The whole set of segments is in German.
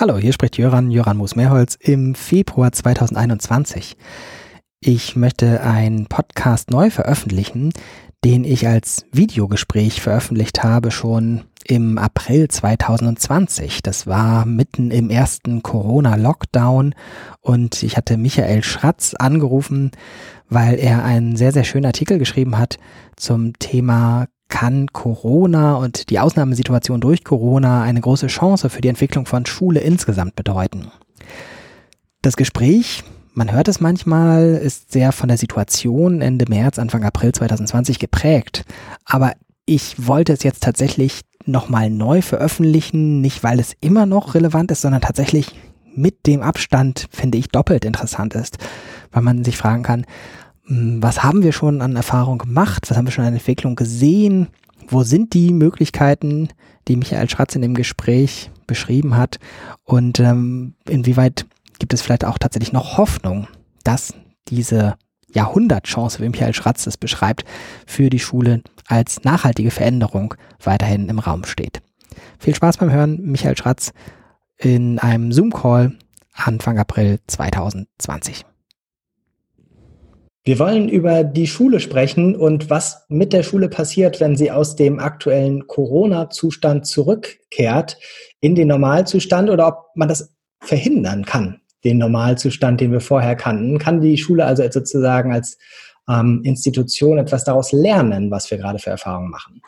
Hallo, hier spricht Jöran, Jöran Moos-Mehrholz im Februar 2021. Ich möchte einen Podcast neu veröffentlichen, den ich als Videogespräch veröffentlicht habe schon im April 2020. Das war mitten im ersten Corona-Lockdown und ich hatte Michael Schratz angerufen, weil er einen sehr, sehr schönen Artikel geschrieben hat zum Thema kann Corona und die Ausnahmesituation durch Corona eine große Chance für die Entwicklung von Schule insgesamt bedeuten. Das Gespräch, man hört es manchmal, ist sehr von der Situation Ende März, Anfang April 2020 geprägt. Aber ich wollte es jetzt tatsächlich nochmal neu veröffentlichen, nicht weil es immer noch relevant ist, sondern tatsächlich mit dem Abstand, finde ich, doppelt interessant ist, weil man sich fragen kann, hm, was haben wir schon an Erfahrung gemacht? Was haben wir schon an Entwicklung gesehen? Wo sind die Möglichkeiten, die Michael Schratz in dem Gespräch beschrieben hat? Und ähm, inwieweit gibt es vielleicht auch tatsächlich noch Hoffnung, dass diese Jahrhundertchance, wie Michael Schratz es beschreibt, für die Schule als nachhaltige Veränderung weiterhin im Raum steht. Viel Spaß beim Hören, Michael Schratz in einem Zoom-Call Anfang April 2020. Wir wollen über die Schule sprechen und was mit der Schule passiert, wenn sie aus dem aktuellen Corona-Zustand zurückkehrt in den Normalzustand oder ob man das verhindern kann, den Normalzustand, den wir vorher kannten. Kann die Schule also sozusagen als ähm, Institution etwas daraus lernen, was wir gerade für Erfahrungen machen?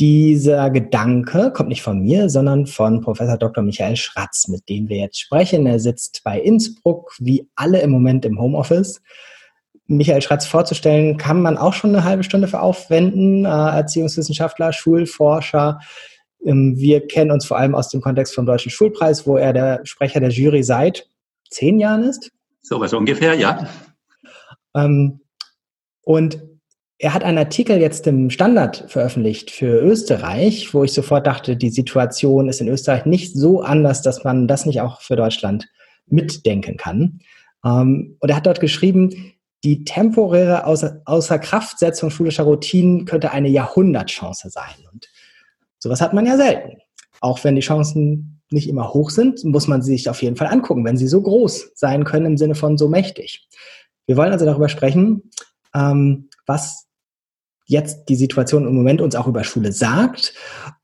Dieser Gedanke kommt nicht von mir, sondern von Professor Dr. Michael Schratz, mit dem wir jetzt sprechen. Er sitzt bei Innsbruck, wie alle im Moment im Homeoffice Michael Schratz vorzustellen, kann man auch schon eine halbe Stunde für aufwenden. Äh, Erziehungswissenschaftler, Schulforscher. Ähm, wir kennen uns vor allem aus dem Kontext vom Deutschen Schulpreis, wo er der Sprecher der Jury seit zehn Jahren ist. So was ungefähr, ja. Ähm, und er hat einen Artikel jetzt im Standard veröffentlicht für Österreich, wo ich sofort dachte, die Situation ist in Österreich nicht so anders, dass man das nicht auch für Deutschland mitdenken kann. Ähm, und er hat dort geschrieben, die temporäre Außer Außerkraftsetzung schulischer Routinen könnte eine Jahrhundertchance sein. Und sowas hat man ja selten. Auch wenn die Chancen nicht immer hoch sind, muss man sie sich auf jeden Fall angucken, wenn sie so groß sein können im Sinne von so mächtig. Wir wollen also darüber sprechen, ähm, was jetzt die Situation im Moment uns auch über Schule sagt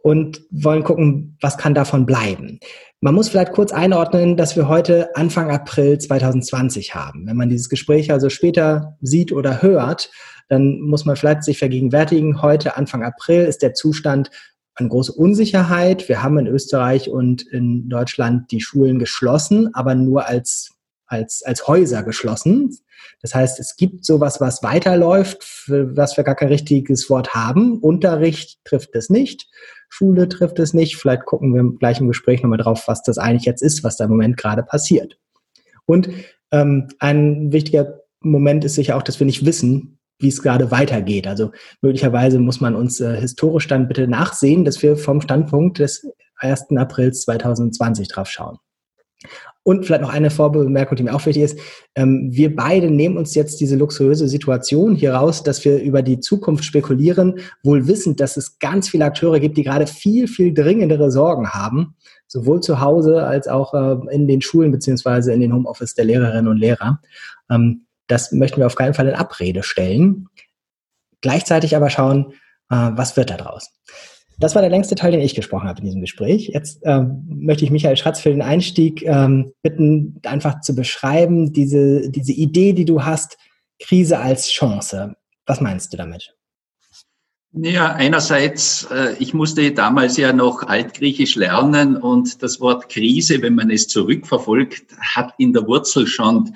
und wollen gucken, was kann davon bleiben. Man muss vielleicht kurz einordnen, dass wir heute Anfang April 2020 haben. Wenn man dieses Gespräch also später sieht oder hört, dann muss man vielleicht sich vergegenwärtigen, heute Anfang April ist der Zustand eine große Unsicherheit. Wir haben in Österreich und in Deutschland die Schulen geschlossen, aber nur als, als, als Häuser geschlossen. Das heißt, es gibt sowas, was weiterläuft, für was wir gar kein richtiges Wort haben. Unterricht trifft es nicht. Schule trifft es nicht. Vielleicht gucken wir gleich im Gespräch nochmal drauf, was das eigentlich jetzt ist, was da im Moment gerade passiert. Und ähm, ein wichtiger Moment ist sicher auch, dass wir nicht wissen, wie es gerade weitergeht. Also möglicherweise muss man uns äh, historisch dann bitte nachsehen, dass wir vom Standpunkt des 1. April 2020 drauf schauen. Und vielleicht noch eine Vorbemerkung, die mir auch wichtig ist. Ähm, wir beide nehmen uns jetzt diese luxuriöse Situation hier raus, dass wir über die Zukunft spekulieren, wohl wissend, dass es ganz viele Akteure gibt, die gerade viel, viel dringendere Sorgen haben, sowohl zu Hause als auch äh, in den Schulen beziehungsweise in den Homeoffice der Lehrerinnen und Lehrer. Ähm, das möchten wir auf keinen Fall in Abrede stellen. Gleichzeitig aber schauen, äh, was wird da draus. Das war der längste Teil, den ich gesprochen habe in diesem Gespräch. Jetzt ähm, möchte ich Michael Schratz für den Einstieg ähm, bitten, einfach zu beschreiben, diese, diese Idee, die du hast, Krise als Chance. Was meinst du damit? Ja, einerseits, äh, ich musste damals ja noch Altgriechisch lernen und das Wort Krise, wenn man es zurückverfolgt, hat in der Wurzel schon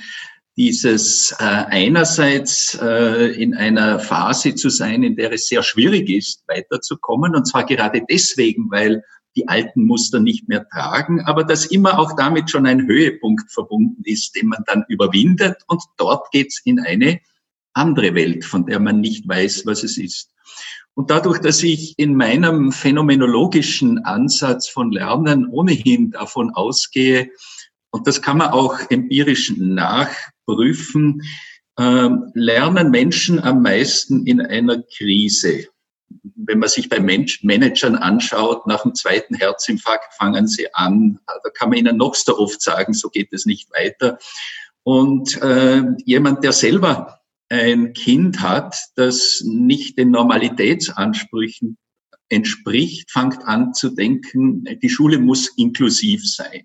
dieses äh, einerseits äh, in einer Phase zu sein, in der es sehr schwierig ist, weiterzukommen. Und zwar gerade deswegen, weil die alten Muster nicht mehr tragen, aber dass immer auch damit schon ein Höhepunkt verbunden ist, den man dann überwindet. Und dort geht's in eine andere Welt, von der man nicht weiß, was es ist. Und dadurch, dass ich in meinem phänomenologischen Ansatz von Lernen ohnehin davon ausgehe, und das kann man auch empirisch nachprüfen, äh, lernen Menschen am meisten in einer Krise. wenn man sich bei Mensch Managern anschaut, nach dem zweiten Herzinfarkt fangen sie an. Da kann man ihnen noch so oft sagen, so geht es nicht weiter. Und äh, jemand, der selber ein Kind hat, das nicht den Normalitätsansprüchen entspricht, fängt an zu denken, die Schule muss inklusiv sein.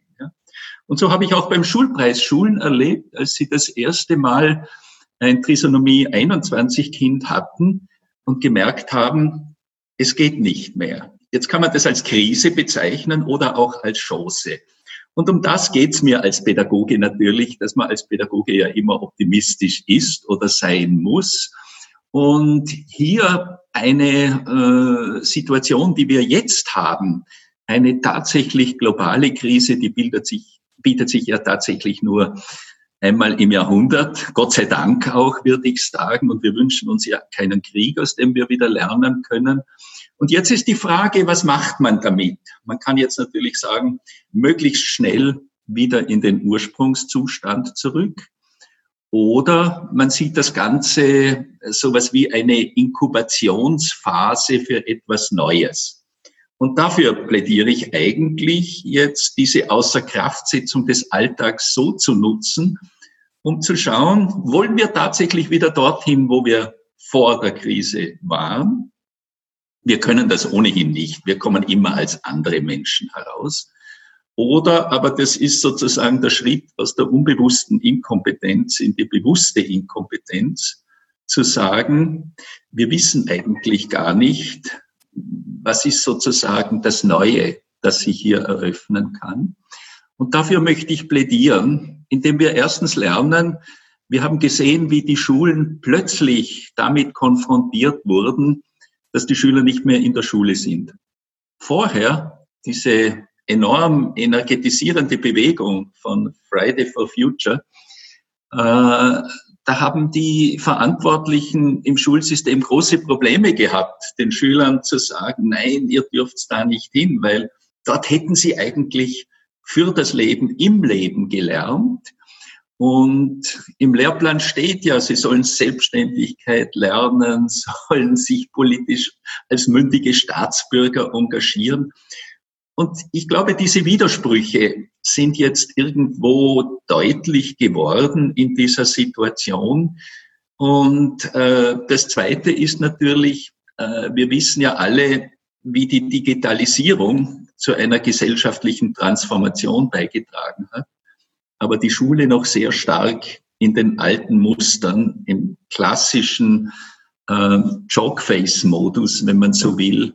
Und so habe ich auch beim Schulpreis Schulen erlebt, als sie das erste Mal ein Trisomie 21 Kind hatten und gemerkt haben, es geht nicht mehr. Jetzt kann man das als Krise bezeichnen oder auch als Chance. Und um das geht's mir als Pädagoge natürlich, dass man als Pädagoge ja immer optimistisch ist oder sein muss. Und hier eine äh, Situation, die wir jetzt haben, eine tatsächlich globale Krise, die bildet sich, bietet sich ja tatsächlich nur einmal im Jahrhundert. Gott sei Dank auch, würde ich sagen. Und wir wünschen uns ja keinen Krieg, aus dem wir wieder lernen können. Und jetzt ist die Frage, was macht man damit? Man kann jetzt natürlich sagen, möglichst schnell wieder in den Ursprungszustand zurück. Oder man sieht das Ganze sowas wie eine Inkubationsphase für etwas Neues. Und dafür plädiere ich eigentlich jetzt diese Außerkraftsetzung des Alltags so zu nutzen, um zu schauen, wollen wir tatsächlich wieder dorthin, wo wir vor der Krise waren? Wir können das ohnehin nicht. Wir kommen immer als andere Menschen heraus. Oder aber das ist sozusagen der Schritt aus der unbewussten Inkompetenz in die bewusste Inkompetenz, zu sagen, wir wissen eigentlich gar nicht, was ist sozusagen das Neue, das sich hier eröffnen kann. Und dafür möchte ich plädieren, indem wir erstens lernen, wir haben gesehen, wie die Schulen plötzlich damit konfrontiert wurden, dass die Schüler nicht mehr in der Schule sind. Vorher, diese enorm energetisierende Bewegung von Friday for Future, äh, da haben die Verantwortlichen im Schulsystem große Probleme gehabt, den Schülern zu sagen, nein, ihr dürft da nicht hin, weil dort hätten sie eigentlich für das Leben im Leben gelernt. Und im Lehrplan steht ja, sie sollen Selbstständigkeit lernen, sollen sich politisch als mündige Staatsbürger engagieren. Und ich glaube, diese Widersprüche sind jetzt irgendwo deutlich geworden in dieser Situation. Und äh, das Zweite ist natürlich, äh, wir wissen ja alle, wie die Digitalisierung zu einer gesellschaftlichen Transformation beigetragen hat aber die Schule noch sehr stark in den alten Mustern, im klassischen äh, Jokeface-Modus, wenn man so will,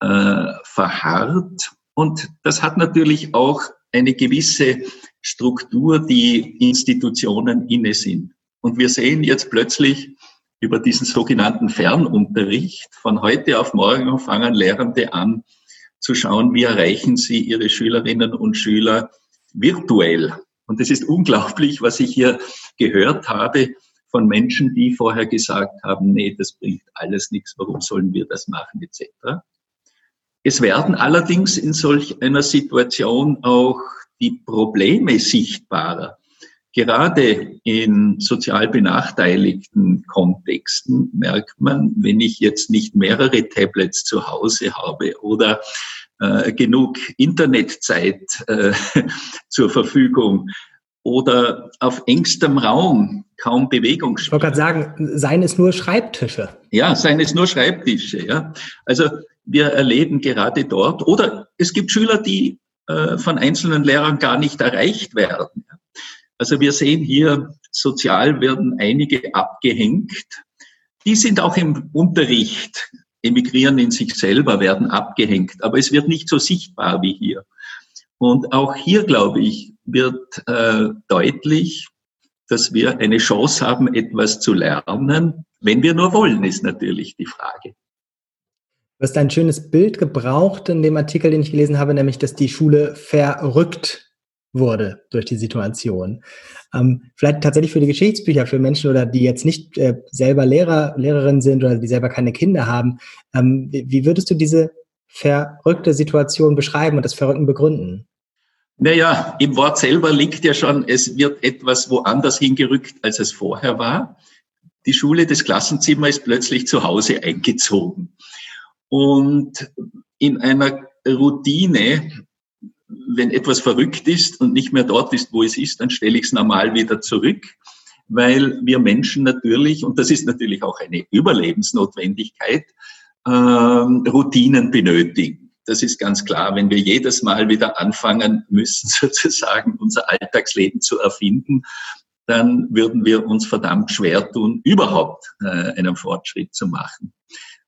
äh, verharrt. Und das hat natürlich auch eine gewisse Struktur, die Institutionen inne sind. Und wir sehen jetzt plötzlich über diesen sogenannten Fernunterricht, von heute auf morgen fangen Lehrende an zu schauen, wie erreichen sie ihre Schülerinnen und Schüler virtuell. Und es ist unglaublich, was ich hier gehört habe von Menschen, die vorher gesagt haben, nee, das bringt alles nichts, warum sollen wir das machen, etc. Es werden allerdings in solch einer Situation auch die Probleme sichtbarer. Gerade in sozial benachteiligten Kontexten merkt man, wenn ich jetzt nicht mehrere Tablets zu Hause habe oder äh, genug Internetzeit äh, zur Verfügung oder auf engstem Raum kaum Bewegung. Ich wollte gerade sagen, seien es nur Schreibtische. Ja, seien es nur Schreibtische. Ja. Also wir erleben gerade dort, oder es gibt Schüler, die äh, von einzelnen Lehrern gar nicht erreicht werden. Also wir sehen hier, sozial werden einige abgehängt. Die sind auch im Unterricht emigrieren in sich selber, werden abgehängt. Aber es wird nicht so sichtbar wie hier. Und auch hier, glaube ich, wird äh, deutlich, dass wir eine Chance haben, etwas zu lernen. Wenn wir nur wollen, ist natürlich die Frage. Du hast ein schönes Bild gebraucht in dem Artikel, den ich gelesen habe, nämlich, dass die Schule verrückt wurde durch die Situation. Ähm, vielleicht tatsächlich für die Geschichtsbücher, für Menschen oder die jetzt nicht äh, selber Lehrer, Lehrerin sind oder die selber keine Kinder haben. Ähm, wie, würdest du diese verrückte Situation beschreiben und das Verrückten begründen? Naja, im Wort selber liegt ja schon, es wird etwas woanders hingerückt, als es vorher war. Die Schule, das Klassenzimmer ist plötzlich zu Hause eingezogen. Und in einer Routine, wenn etwas verrückt ist und nicht mehr dort ist, wo es ist, dann stelle ich es normal wieder zurück, weil wir Menschen natürlich, und das ist natürlich auch eine Überlebensnotwendigkeit, äh, Routinen benötigen. Das ist ganz klar, wenn wir jedes Mal wieder anfangen müssen, sozusagen unser Alltagsleben zu erfinden, dann würden wir uns verdammt schwer tun, überhaupt äh, einen Fortschritt zu machen.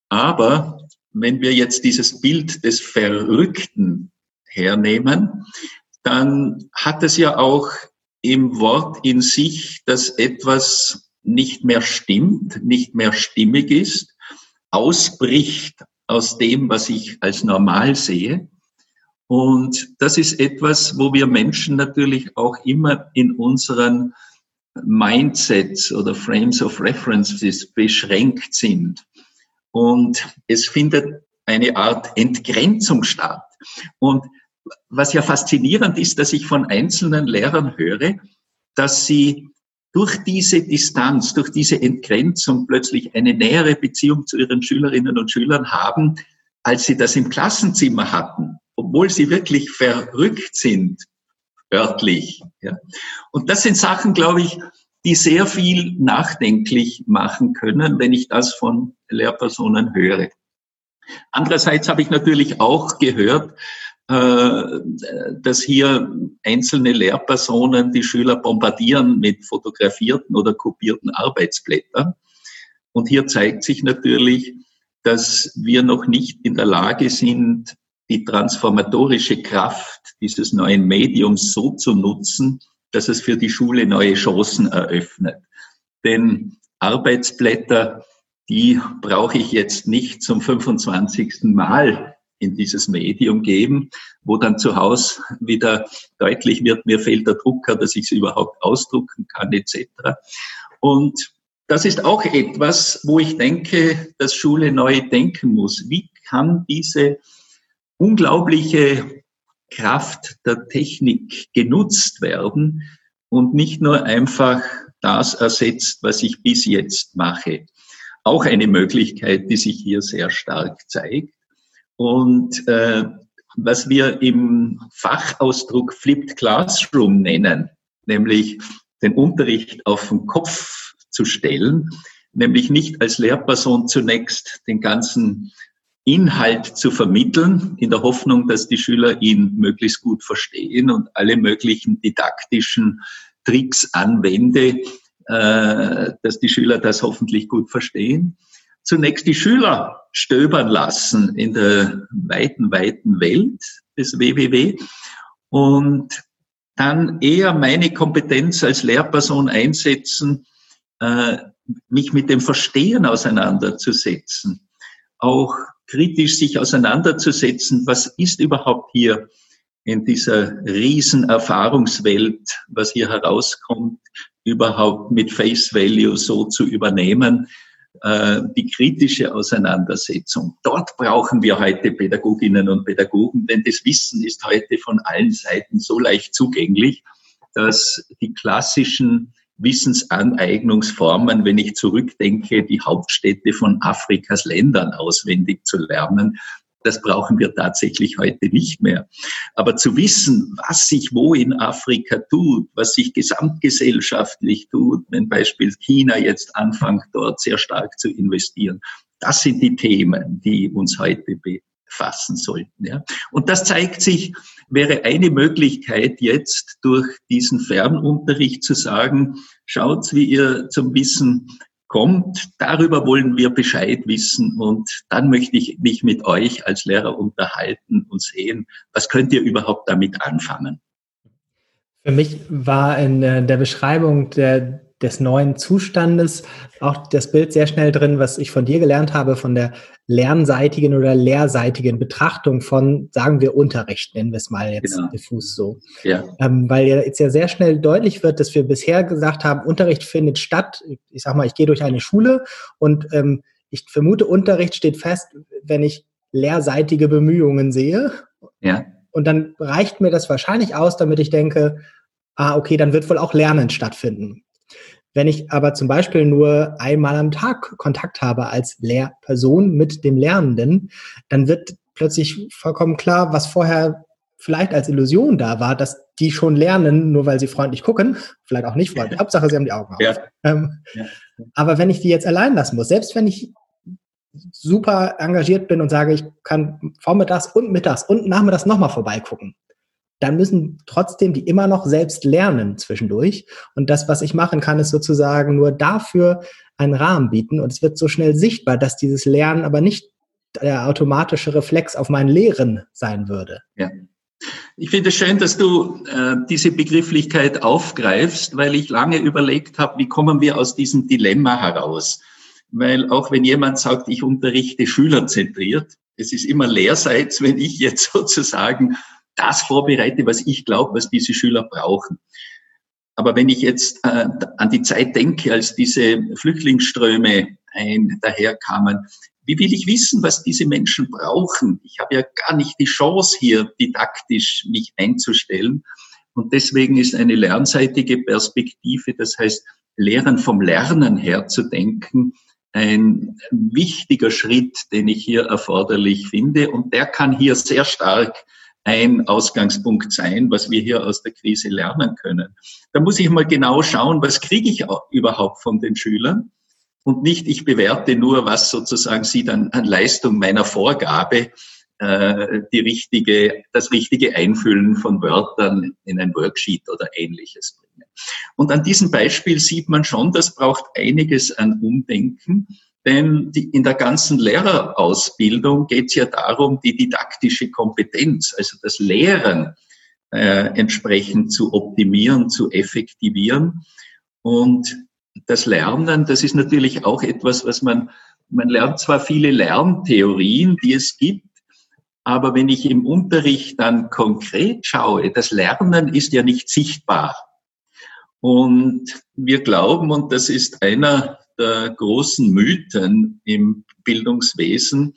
Aber wenn wir jetzt dieses Bild des Verrückten hernehmen, dann hat es ja auch im Wort in sich, dass etwas nicht mehr stimmt, nicht mehr stimmig ist, ausbricht aus dem, was ich als normal sehe. Und das ist etwas, wo wir Menschen natürlich auch immer in unseren Mindsets oder Frames of References beschränkt sind. Und es findet eine Art Entgrenzung statt. Und was ja faszinierend ist, dass ich von einzelnen Lehrern höre, dass sie durch diese Distanz, durch diese Entgrenzung plötzlich eine nähere Beziehung zu ihren Schülerinnen und Schülern haben, als sie das im Klassenzimmer hatten, obwohl sie wirklich verrückt sind, örtlich. Und das sind Sachen, glaube ich, die sehr viel nachdenklich machen können, wenn ich das von Lehrpersonen höre. Andererseits habe ich natürlich auch gehört, äh, dass hier einzelne Lehrpersonen die Schüler bombardieren mit fotografierten oder kopierten Arbeitsblättern. Und hier zeigt sich natürlich, dass wir noch nicht in der Lage sind, die transformatorische Kraft dieses neuen Mediums so zu nutzen, dass es für die Schule neue Chancen eröffnet. Denn Arbeitsblätter, die brauche ich jetzt nicht zum 25. Mal in dieses Medium geben, wo dann zu Hause wieder deutlich wird, mir fehlt der Drucker, dass ich es überhaupt ausdrucken kann, etc. Und das ist auch etwas, wo ich denke, dass Schule neu denken muss. Wie kann diese unglaubliche Kraft der Technik genutzt werden und nicht nur einfach das ersetzt, was ich bis jetzt mache. Auch eine Möglichkeit, die sich hier sehr stark zeigt. Und äh, was wir im Fachausdruck Flipped Classroom nennen, nämlich den Unterricht auf den Kopf zu stellen, nämlich nicht als Lehrperson zunächst den ganzen Inhalt zu vermitteln, in der Hoffnung, dass die Schüler ihn möglichst gut verstehen und alle möglichen didaktischen Tricks anwende, äh, dass die Schüler das hoffentlich gut verstehen. Zunächst die Schüler stöbern lassen in der weiten, weiten Welt des WWW und dann eher meine Kompetenz als Lehrperson einsetzen, äh, mich mit dem Verstehen auseinanderzusetzen, auch kritisch sich auseinanderzusetzen, was ist überhaupt hier in dieser riesen Erfahrungswelt, was hier herauskommt, überhaupt mit Face Value so zu übernehmen, äh, die kritische Auseinandersetzung. Dort brauchen wir heute Pädagoginnen und Pädagogen, denn das Wissen ist heute von allen Seiten so leicht zugänglich, dass die klassischen Wissensaneignungsformen, wenn ich zurückdenke, die Hauptstädte von Afrikas Ländern auswendig zu lernen. Das brauchen wir tatsächlich heute nicht mehr. Aber zu wissen, was sich wo in Afrika tut, was sich gesamtgesellschaftlich tut, wenn beispielsweise China jetzt anfängt, dort sehr stark zu investieren, das sind die Themen, die uns heute befassen sollten. Ja. Und das zeigt sich wäre eine Möglichkeit jetzt durch diesen Fernunterricht zu sagen, schaut, wie ihr zum Wissen kommt, darüber wollen wir Bescheid wissen und dann möchte ich mich mit euch als Lehrer unterhalten und sehen, was könnt ihr überhaupt damit anfangen. Für mich war in der Beschreibung der des neuen Zustandes auch das Bild sehr schnell drin, was ich von dir gelernt habe, von der lernseitigen oder lehrseitigen Betrachtung von, sagen wir, Unterricht, nennen wir es mal jetzt genau. diffus so. Ja. Ähm, weil jetzt ja sehr schnell deutlich wird, dass wir bisher gesagt haben, Unterricht findet statt. Ich sag mal, ich gehe durch eine Schule und ähm, ich vermute, Unterricht steht fest, wenn ich lehrseitige Bemühungen sehe. Ja. Und dann reicht mir das wahrscheinlich aus, damit ich denke, ah, okay, dann wird wohl auch Lernen stattfinden. Wenn ich aber zum Beispiel nur einmal am Tag Kontakt habe als Lehrperson mit dem Lernenden, dann wird plötzlich vollkommen klar, was vorher vielleicht als Illusion da war, dass die schon lernen, nur weil sie freundlich gucken, vielleicht auch nicht freundlich. Hauptsache, sie haben die Augen auf. Ja. Ähm, ja. Aber wenn ich die jetzt allein lassen muss, selbst wenn ich super engagiert bin und sage, ich kann vormittags und mittags und nachmittags nochmal vorbeigucken, dann müssen trotzdem die immer noch selbst lernen zwischendurch. Und das, was ich machen kann, ist sozusagen nur dafür einen Rahmen bieten. Und es wird so schnell sichtbar, dass dieses Lernen aber nicht der automatische Reflex auf mein Lehren sein würde. Ja. Ich finde es schön, dass du äh, diese Begrifflichkeit aufgreifst, weil ich lange überlegt habe, wie kommen wir aus diesem Dilemma heraus. Weil auch wenn jemand sagt, ich unterrichte schülerzentriert, es ist immer lehrseits, wenn ich jetzt sozusagen das vorbereite, was ich glaube, was diese Schüler brauchen. Aber wenn ich jetzt äh, an die Zeit denke, als diese Flüchtlingsströme ein, daherkamen, wie will ich wissen, was diese Menschen brauchen? Ich habe ja gar nicht die Chance, hier didaktisch mich einzustellen. Und deswegen ist eine lernseitige Perspektive, das heißt, Lehren vom Lernen her zu denken, ein wichtiger Schritt, den ich hier erforderlich finde. Und der kann hier sehr stark ein Ausgangspunkt sein, was wir hier aus der Krise lernen können. Da muss ich mal genau schauen, was kriege ich überhaupt von den Schülern und nicht, ich bewerte nur, was sozusagen sie dann an Leistung meiner Vorgabe äh, die richtige, das richtige Einfüllen von Wörtern in ein Worksheet oder ähnliches bringen. Und an diesem Beispiel sieht man schon, das braucht einiges an Umdenken, denn die, in der ganzen Lehrerausbildung geht es ja darum, die didaktische Kompetenz, also das Lehren äh, entsprechend zu optimieren, zu effektivieren. Und das Lernen, das ist natürlich auch etwas, was man, man lernt zwar viele Lerntheorien, die es gibt, aber wenn ich im Unterricht dann konkret schaue, das Lernen ist ja nicht sichtbar. Und wir glauben, und das ist einer der großen Mythen im Bildungswesen,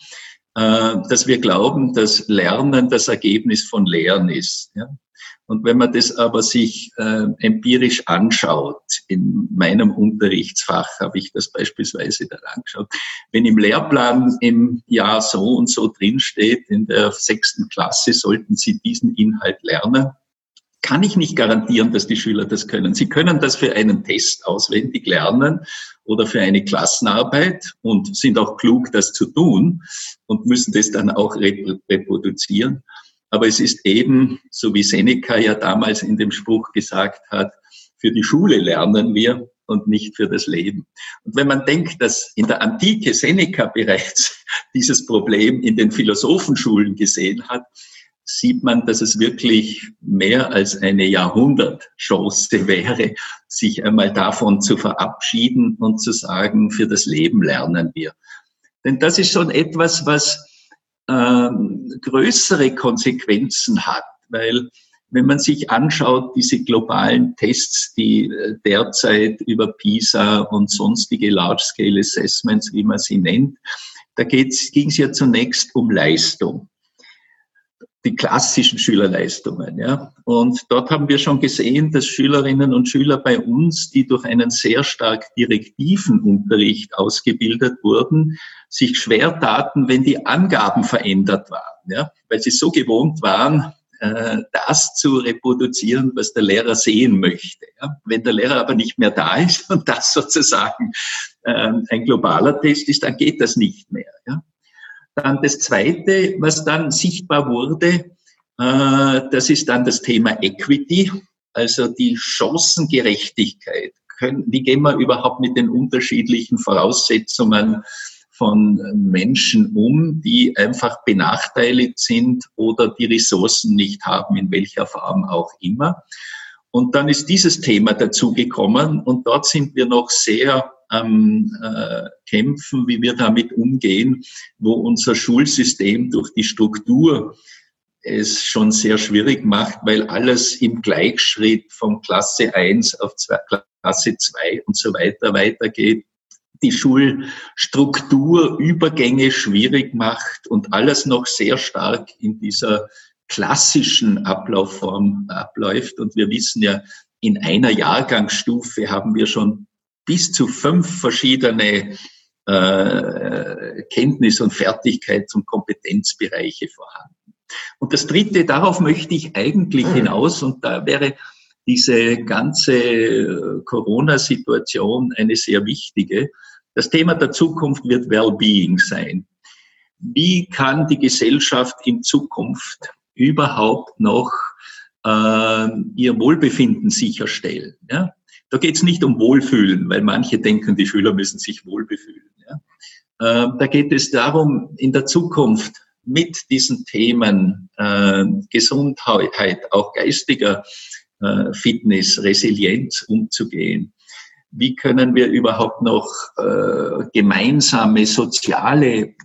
äh, dass wir glauben, dass Lernen das Ergebnis von Lehren ist. Und wenn man das aber sich äh, empirisch anschaut, in meinem Unterrichtsfach habe ich das beispielsweise dann angeschaut, wenn im Lehrplan im Jahr so und so drinsteht, in der sechsten Klasse sollten Sie diesen Inhalt lernen, kann ich nicht garantieren, dass die Schüler das können. Sie können das für einen Test auswendig lernen oder für eine Klassenarbeit und sind auch klug, das zu tun und müssen das dann auch reproduzieren. Aber es ist eben, so wie Seneca ja damals in dem Spruch gesagt hat, für die Schule lernen wir und nicht für das Leben. Und wenn man denkt, dass in der Antike Seneca bereits dieses Problem in den Philosophenschulen gesehen hat, sieht man, dass es wirklich mehr als eine Jahrhundertchance wäre, sich einmal davon zu verabschieden und zu sagen, für das Leben lernen wir. Denn das ist schon etwas, was ähm, größere Konsequenzen hat, weil wenn man sich anschaut, diese globalen Tests, die äh, derzeit über PISA und sonstige Large-Scale Assessments, wie man sie nennt, da ging es ja zunächst um Leistung die klassischen Schülerleistungen. Ja. Und dort haben wir schon gesehen, dass Schülerinnen und Schüler bei uns, die durch einen sehr stark direktiven Unterricht ausgebildet wurden, sich schwer taten, wenn die Angaben verändert waren, ja, weil sie so gewohnt waren, äh, das zu reproduzieren, was der Lehrer sehen möchte. Wenn der Lehrer aber nicht mehr da ist und das sozusagen äh, ein globaler Test ist, dann geht das nicht mehr. Dann das Zweite, was dann sichtbar wurde, äh, das ist dann das Thema Equity, also die Chancengerechtigkeit. Wie gehen wir überhaupt mit den unterschiedlichen Voraussetzungen von Menschen um, die einfach benachteiligt sind oder die Ressourcen nicht haben, in welcher Form auch immer. Und dann ist dieses Thema dazugekommen und dort sind wir noch sehr am äh, Kämpfen, wie wir damit umgehen, wo unser Schulsystem durch die Struktur es schon sehr schwierig macht, weil alles im Gleichschritt von Klasse 1 auf zwei, Klasse 2 und so weiter weitergeht. Die Schulstruktur Übergänge schwierig macht und alles noch sehr stark in dieser klassischen Ablaufform abläuft. Und wir wissen ja, in einer Jahrgangsstufe haben wir schon bis zu fünf verschiedene äh, Kenntnis- und Fertigkeits- und Kompetenzbereiche vorhanden. Und das Dritte, darauf möchte ich eigentlich hinaus, und da wäre diese ganze Corona-Situation eine sehr wichtige. Das Thema der Zukunft wird Wellbeing sein. Wie kann die Gesellschaft in Zukunft überhaupt noch äh, ihr Wohlbefinden sicherstellen? Ja? Da geht es nicht um Wohlfühlen, weil manche denken, die Schüler müssen sich wohlbefühlen. Ja? Äh, da geht es darum, in der Zukunft mit diesen Themen äh, Gesundheit, auch geistiger äh, Fitness, Resilienz umzugehen. Wie können wir überhaupt noch äh, gemeinsame soziale äh,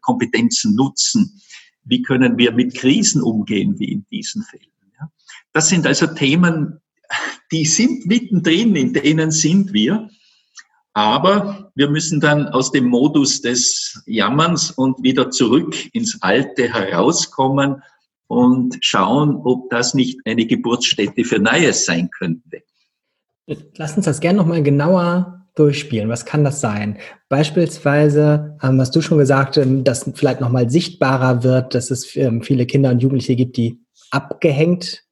Kompetenzen nutzen? Wie können wir mit Krisen umgehen, wie in diesen Fällen? Ja? Das sind also Themen, die sind mittendrin, in denen sind wir. Aber wir müssen dann aus dem Modus des Jammerns und wieder zurück ins Alte herauskommen und schauen, ob das nicht eine Geburtsstätte für Neues sein könnte. Lass uns das gerne nochmal genauer durchspielen. Was kann das sein? Beispielsweise ähm, hast du schon gesagt, ähm, dass vielleicht nochmal sichtbarer wird, dass es ähm, viele Kinder und Jugendliche gibt, die abgehängt,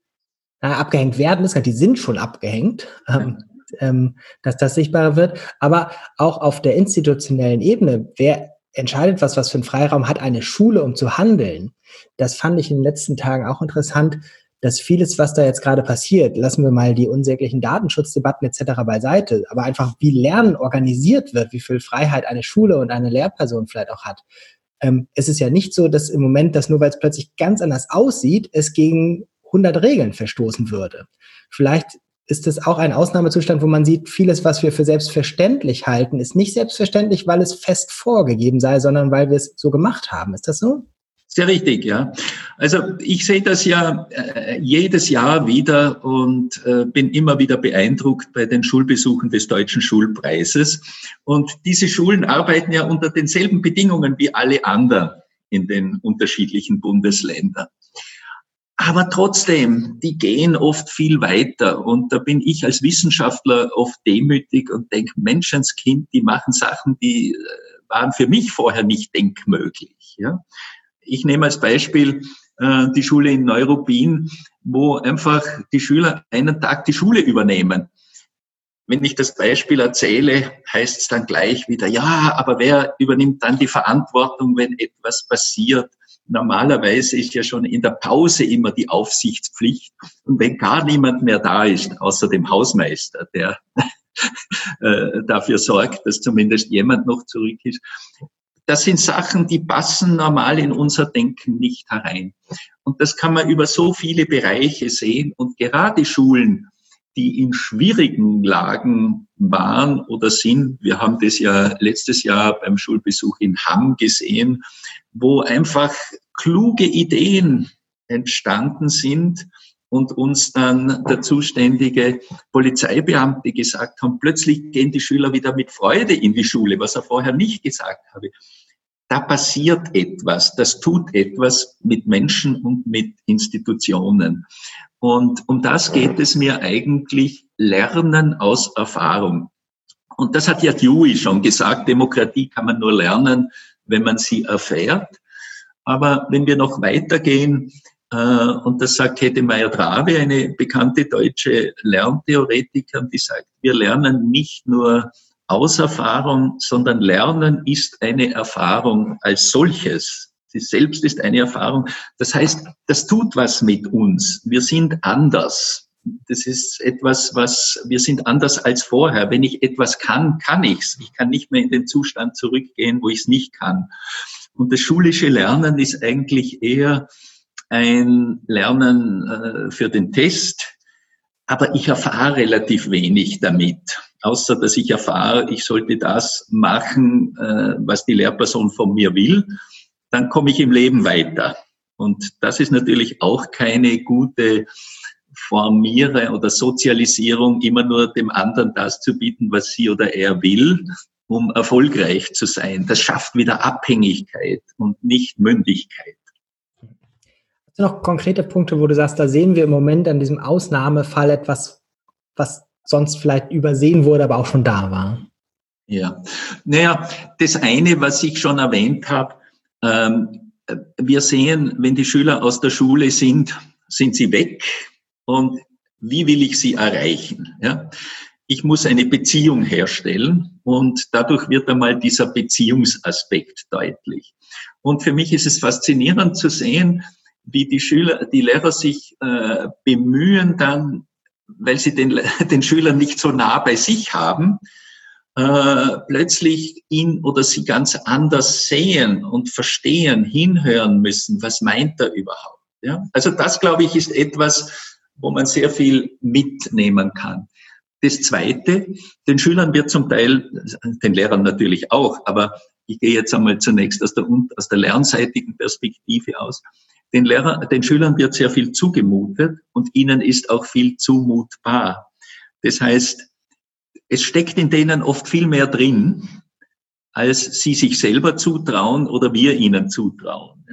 abgehängt werden. Die sind schon abgehängt. Ähm, ähm, dass das sichtbarer wird. Aber auch auf der institutionellen Ebene, wer entscheidet was, was für einen Freiraum hat eine Schule, um zu handeln? Das fand ich in den letzten Tagen auch interessant, dass vieles, was da jetzt gerade passiert, lassen wir mal die unsäglichen Datenschutzdebatten etc. beiseite, aber einfach wie Lernen organisiert wird, wie viel Freiheit eine Schule und eine Lehrperson vielleicht auch hat. Ähm, es ist ja nicht so, dass im Moment, dass nur weil es plötzlich ganz anders aussieht, es gegen 100 Regeln verstoßen würde. Vielleicht ist es auch ein Ausnahmezustand, wo man sieht, vieles, was wir für selbstverständlich halten, ist nicht selbstverständlich, weil es fest vorgegeben sei, sondern weil wir es so gemacht haben. Ist das so? Sehr richtig, ja. Also ich sehe das ja äh, jedes Jahr wieder und äh, bin immer wieder beeindruckt bei den Schulbesuchen des Deutschen Schulpreises. Und diese Schulen arbeiten ja unter denselben Bedingungen wie alle anderen in den unterschiedlichen Bundesländern. Aber trotzdem, die gehen oft viel weiter. Und da bin ich als Wissenschaftler oft demütig und denke, Menschenskind, die machen Sachen, die äh, waren für mich vorher nicht denkmöglich. Ja? Ich nehme als Beispiel äh, die Schule in Neuruppin, wo einfach die Schüler einen Tag die Schule übernehmen. Wenn ich das Beispiel erzähle, heißt es dann gleich wieder, ja, aber wer übernimmt dann die Verantwortung, wenn etwas passiert? Normalerweise ist ja schon in der Pause immer die Aufsichtspflicht. Und wenn gar niemand mehr da ist, außer dem Hausmeister, der äh, dafür sorgt, dass zumindest jemand noch zurück ist, das sind Sachen, die passen normal in unser Denken nicht herein. Und das kann man über so viele Bereiche sehen. Und gerade Schulen, die in schwierigen Lagen waren oder sind, wir haben das ja letztes Jahr beim Schulbesuch in Hamm gesehen, wo einfach kluge Ideen entstanden sind und uns dann der zuständige Polizeibeamte gesagt haben, plötzlich gehen die Schüler wieder mit Freude in die Schule, was er vorher nicht gesagt habe. Da passiert etwas, das tut etwas mit Menschen und mit Institutionen. Und um das geht es mir eigentlich, Lernen aus Erfahrung. Und das hat ja Dewey schon gesagt, Demokratie kann man nur lernen, wenn man sie erfährt. Aber wenn wir noch weitergehen, äh, und das sagt Hede Meyer-Drave, eine bekannte deutsche Lerntheoretikerin, die sagt, wir lernen nicht nur aus Erfahrung, sondern Lernen ist eine Erfahrung als solches. Sie selbst ist eine Erfahrung. Das heißt, das tut was mit uns. Wir sind anders. Das ist etwas, was wir sind anders als vorher. Wenn ich etwas kann, kann ich's. Ich kann nicht mehr in den Zustand zurückgehen, wo ich es nicht kann. Und das schulische Lernen ist eigentlich eher ein Lernen äh, für den Test, aber ich erfahre relativ wenig damit, außer dass ich erfahre, ich sollte das machen, äh, was die Lehrperson von mir will, dann komme ich im Leben weiter. Und das ist natürlich auch keine gute Formiere oder Sozialisierung, immer nur dem anderen das zu bieten, was sie oder er will, um erfolgreich zu sein. Das schafft wieder Abhängigkeit und nicht Mündigkeit. Hast du noch konkrete Punkte, wo du sagst, da sehen wir im Moment an diesem Ausnahmefall etwas, was sonst vielleicht übersehen wurde, aber auch schon da war? Ja, naja, das eine, was ich schon erwähnt habe, ähm, wir sehen, wenn die Schüler aus der Schule sind, sind sie weg und wie will ich sie erreichen? Ja? Ich muss eine Beziehung herstellen und dadurch wird einmal dieser Beziehungsaspekt deutlich. Und für mich ist es faszinierend zu sehen, wie die Schüler, die Lehrer sich äh, bemühen dann, weil sie den, den Schülern nicht so nah bei sich haben, äh, plötzlich ihn oder sie ganz anders sehen und verstehen, hinhören müssen, was meint er überhaupt. Ja? Also das, glaube ich, ist etwas, wo man sehr viel mitnehmen kann. Das Zweite, den Schülern wird zum Teil, den Lehrern natürlich auch, aber ich gehe jetzt einmal zunächst aus der, aus der lernseitigen Perspektive aus. Den, Lehrer, den Schülern wird sehr viel zugemutet und ihnen ist auch viel zumutbar. Das heißt, es steckt in denen oft viel mehr drin, als sie sich selber zutrauen oder wir ihnen zutrauen.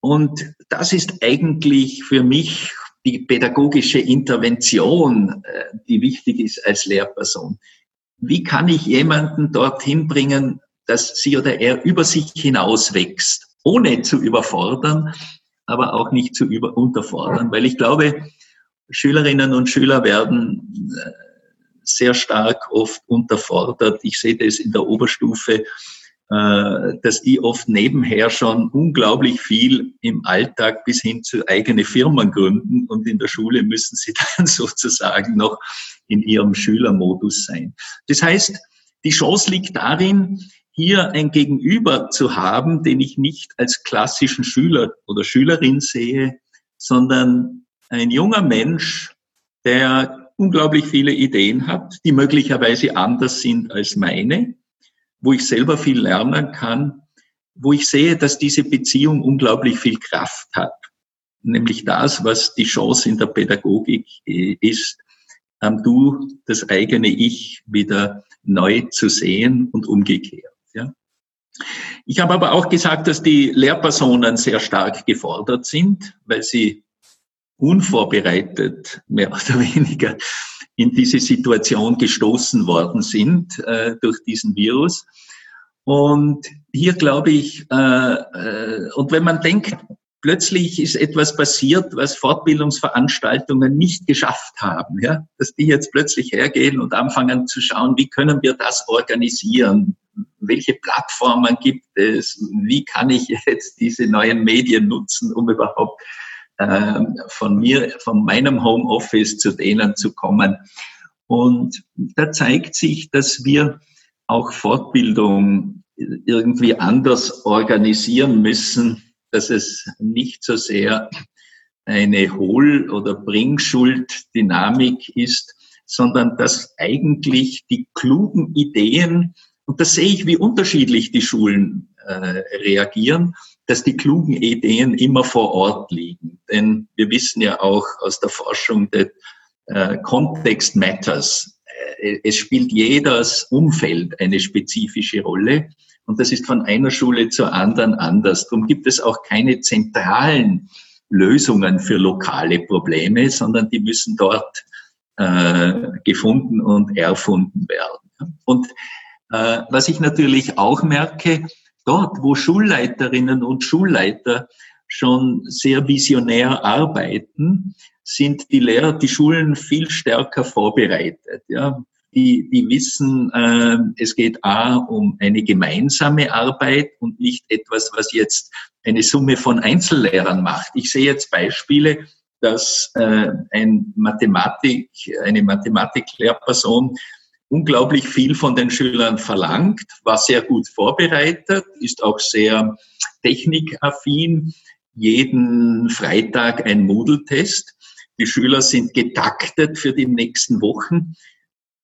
Und das ist eigentlich für mich die pädagogische Intervention, äh, die wichtig ist als Lehrperson. Wie kann ich jemanden dorthin bringen, dass sie oder er über sich hinaus wächst, ohne zu überfordern, aber auch nicht zu über unterfordern? Weil ich glaube, Schülerinnen und Schüler werden äh, sehr stark oft unterfordert. Ich sehe das in der Oberstufe, äh, dass die oft nebenher schon unglaublich viel im Alltag bis hin zu eigene Firmen gründen und in der Schule müssen sie dann sozusagen noch in ihrem Schülermodus sein. Das heißt, die Chance liegt darin, hier ein Gegenüber zu haben, den ich nicht als klassischen Schüler oder Schülerin sehe, sondern ein junger Mensch, der unglaublich viele Ideen hat, die möglicherweise anders sind als meine, wo ich selber viel lernen kann, wo ich sehe, dass diese Beziehung unglaublich viel Kraft hat. Nämlich das, was die Chance in der Pädagogik äh, ist, am Du das eigene Ich wieder neu zu sehen und umgekehrt. Ja. Ich habe aber auch gesagt, dass die Lehrpersonen sehr stark gefordert sind, weil sie unvorbereitet, mehr oder weniger, in diese Situation gestoßen worden sind äh, durch diesen Virus. Und hier glaube ich, äh, äh, und wenn man denkt, plötzlich ist etwas passiert, was Fortbildungsveranstaltungen nicht geschafft haben, ja, dass die jetzt plötzlich hergehen und anfangen zu schauen, wie können wir das organisieren? Welche Plattformen gibt es? Wie kann ich jetzt diese neuen Medien nutzen, um überhaupt äh, von mir, von meinem Homeoffice zu denen zu kommen. Und da zeigt sich, dass wir auch Fortbildung irgendwie anders organisieren müssen, dass es nicht so sehr eine Hohl- oder Bringschuld-Dynamik ist, sondern dass eigentlich die klugen Ideen, und da sehe ich, wie unterschiedlich die Schulen äh, reagieren, dass die klugen Ideen immer vor Ort liegen. Denn wir wissen ja auch aus der Forschung, dass äh, Context matters. Äh, es spielt jedes Umfeld eine spezifische Rolle. Und das ist von einer Schule zur anderen anders. Darum gibt es auch keine zentralen Lösungen für lokale Probleme, sondern die müssen dort äh, gefunden und erfunden werden. Und äh, was ich natürlich auch merke, dort, wo Schulleiterinnen und Schulleiter schon sehr visionär arbeiten, sind die Lehrer, die Schulen viel stärker vorbereitet. Ja. Die, die wissen, äh, es geht A um eine gemeinsame Arbeit und nicht etwas, was jetzt eine Summe von Einzellehrern macht. Ich sehe jetzt Beispiele, dass äh, ein Mathematik, eine Mathematiklehrperson unglaublich viel von den Schülern verlangt, war sehr gut vorbereitet, ist auch sehr technikaffin. Jeden Freitag ein Moodle-Test. Die Schüler sind getaktet für die nächsten Wochen.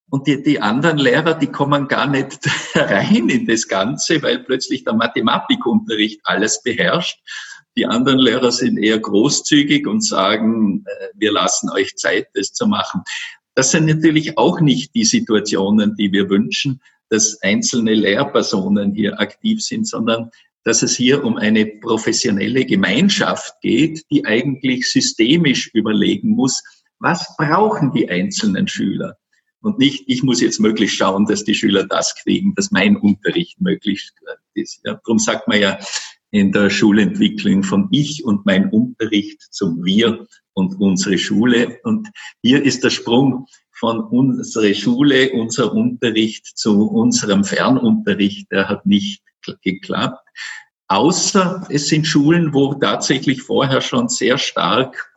Und die, die anderen Lehrer, die kommen gar nicht rein in das Ganze, weil plötzlich der Mathematikunterricht alles beherrscht. Die anderen Lehrer sind eher großzügig und sagen, äh, wir lassen euch Zeit, das zu machen. Das sind natürlich auch nicht die Situationen, die wir wünschen, dass einzelne Lehrpersonen hier aktiv sind, sondern dass es hier um eine professionelle Gemeinschaft geht, die eigentlich systemisch überlegen muss, was brauchen die einzelnen Schüler? Und nicht, ich muss jetzt möglichst schauen, dass die Schüler das kriegen, dass mein Unterricht möglichst ist. Ja, darum sagt man ja in der Schulentwicklung von ich und mein Unterricht zum wir und unsere Schule. Und hier ist der Sprung von unserer Schule, unser Unterricht zu unserem Fernunterricht, der hat nicht geklappt. Außer es sind Schulen, wo tatsächlich vorher schon sehr stark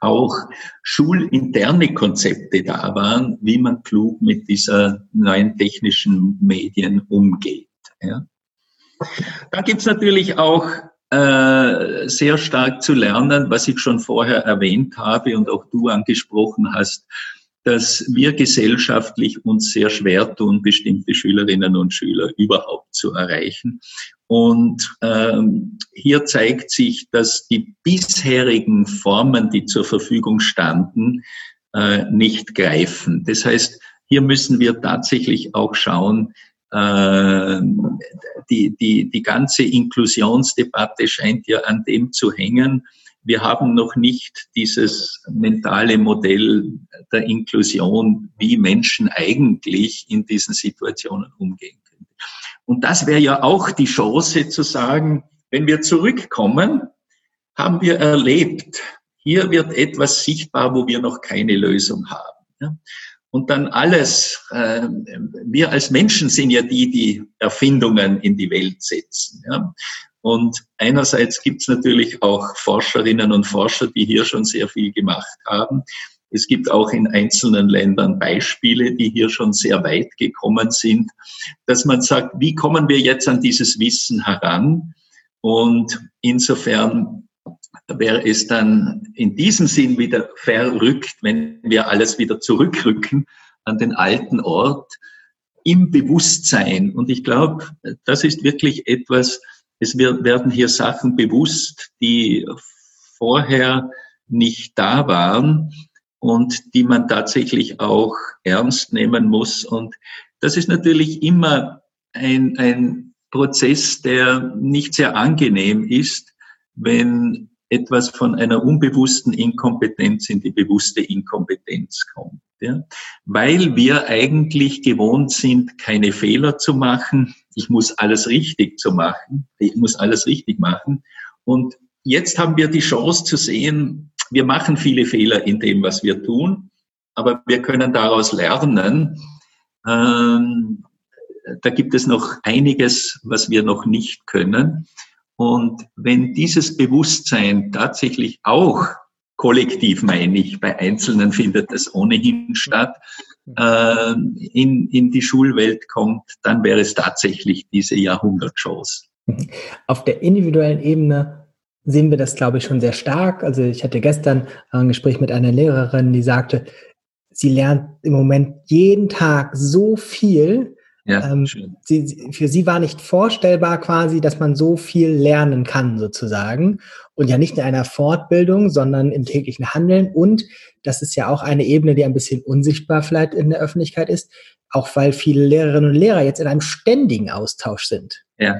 auch schulinterne Konzepte da waren, wie man klug mit dieser neuen technischen Medien umgeht. Ja. Dann gibt's natürlich auch äh, sehr stark zu lernen, was ich schon vorher erwähnt habe und auch du angesprochen hast, dass wir gesellschaftlich uns sehr schwer tun, bestimmte Schülerinnen und Schüler überhaupt zu erreichen. Und ähm, hier zeigt sich, dass die bisherigen Formen, die zur Verfügung standen, äh, nicht greifen. Das heißt, hier müssen wir tatsächlich auch schauen, die, die, die ganze Inklusionsdebatte scheint ja an dem zu hängen, wir haben noch nicht dieses mentale Modell der Inklusion, wie Menschen eigentlich in diesen Situationen umgehen können. Und das wäre ja auch die Chance zu sagen, wenn wir zurückkommen, haben wir erlebt, hier wird etwas sichtbar, wo wir noch keine Lösung haben. Und dann alles, äh, wir als Menschen sind ja die, die Erfindungen in die Welt setzen. Und einerseits gibt es natürlich auch Forscherinnen und Forscher, die hier schon sehr viel gemacht haben. Es gibt auch in einzelnen Ländern Beispiele, die hier schon sehr weit gekommen sind, dass man sagt, wie kommen wir jetzt an dieses Wissen heran? Und insofern wäre es dann in diesem Sinn wieder verrückt, wenn wir alles wieder zurückrücken an den alten Ort im Bewusstsein. Und ich glaube, das ist wirklich etwas, es werden hier Sachen bewusst, die vorher nicht da waren und die man tatsächlich auch ernst nehmen muss. Und das ist natürlich immer ein, ein Prozess, der nicht sehr angenehm ist, wenn etwas von einer unbewussten Inkompetenz in die bewusste Inkompetenz kommt. Ja? Weil wir eigentlich gewohnt sind, keine Fehler zu machen. Ich muss alles richtig zu machen. Ich muss alles richtig machen. Und jetzt haben wir die Chance zu sehen, wir machen viele Fehler in dem, was wir tun, aber wir können daraus lernen. Ähm, da gibt es noch einiges, was wir noch nicht können. Und wenn dieses Bewusstsein tatsächlich auch kollektiv meine ich, bei Einzelnen findet das ohnehin statt, äh, in, in die Schulwelt kommt, dann wäre es tatsächlich diese Jahrhundertchance. Auf der individuellen Ebene sehen wir das, glaube ich, schon sehr stark. Also ich hatte gestern ein Gespräch mit einer Lehrerin, die sagte, sie lernt im Moment jeden Tag so viel, ja, ähm, sie, für sie war nicht vorstellbar quasi, dass man so viel lernen kann sozusagen. Und ja nicht in einer Fortbildung, sondern im täglichen Handeln. Und das ist ja auch eine Ebene, die ein bisschen unsichtbar vielleicht in der Öffentlichkeit ist, auch weil viele Lehrerinnen und Lehrer jetzt in einem ständigen Austausch sind. Ja.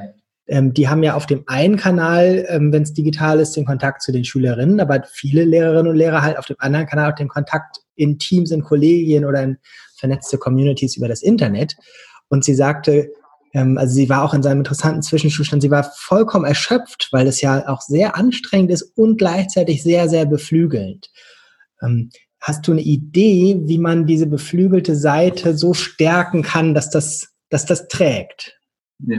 Ähm, die haben ja auf dem einen Kanal, ähm, wenn es digital ist, den Kontakt zu den Schülerinnen, aber viele Lehrerinnen und Lehrer halt auf dem anderen Kanal auch den Kontakt in Teams, in Kollegien oder in vernetzte Communities über das Internet. Und sie sagte, ähm, also sie war auch in seinem interessanten Zwischenzustand, sie war vollkommen erschöpft, weil es ja auch sehr anstrengend ist und gleichzeitig sehr, sehr beflügelnd. Ähm, hast du eine Idee, wie man diese beflügelte Seite so stärken kann, dass das, dass das trägt? Ja.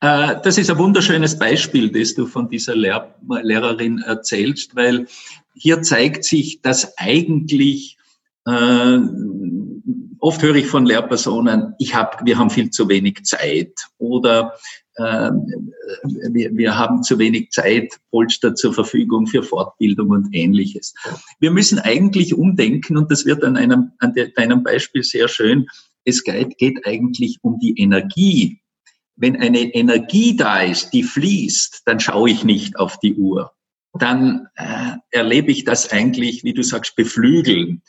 Äh, das ist ein wunderschönes Beispiel, das du von dieser Lehr Lehrerin erzählst, weil hier zeigt sich, dass eigentlich äh, oft höre ich von Lehrpersonen, ich hab, wir haben viel zu wenig Zeit oder äh, wir, wir haben zu wenig Zeit, Polster zur Verfügung für Fortbildung und ähnliches. Wir müssen eigentlich umdenken und das wird an einem, an deinem Beispiel sehr schön. Es geht, geht eigentlich um die Energie. Wenn eine Energie da ist, die fließt, dann schaue ich nicht auf die Uhr. Dann äh, erlebe ich das eigentlich, wie du sagst, beflügelnd.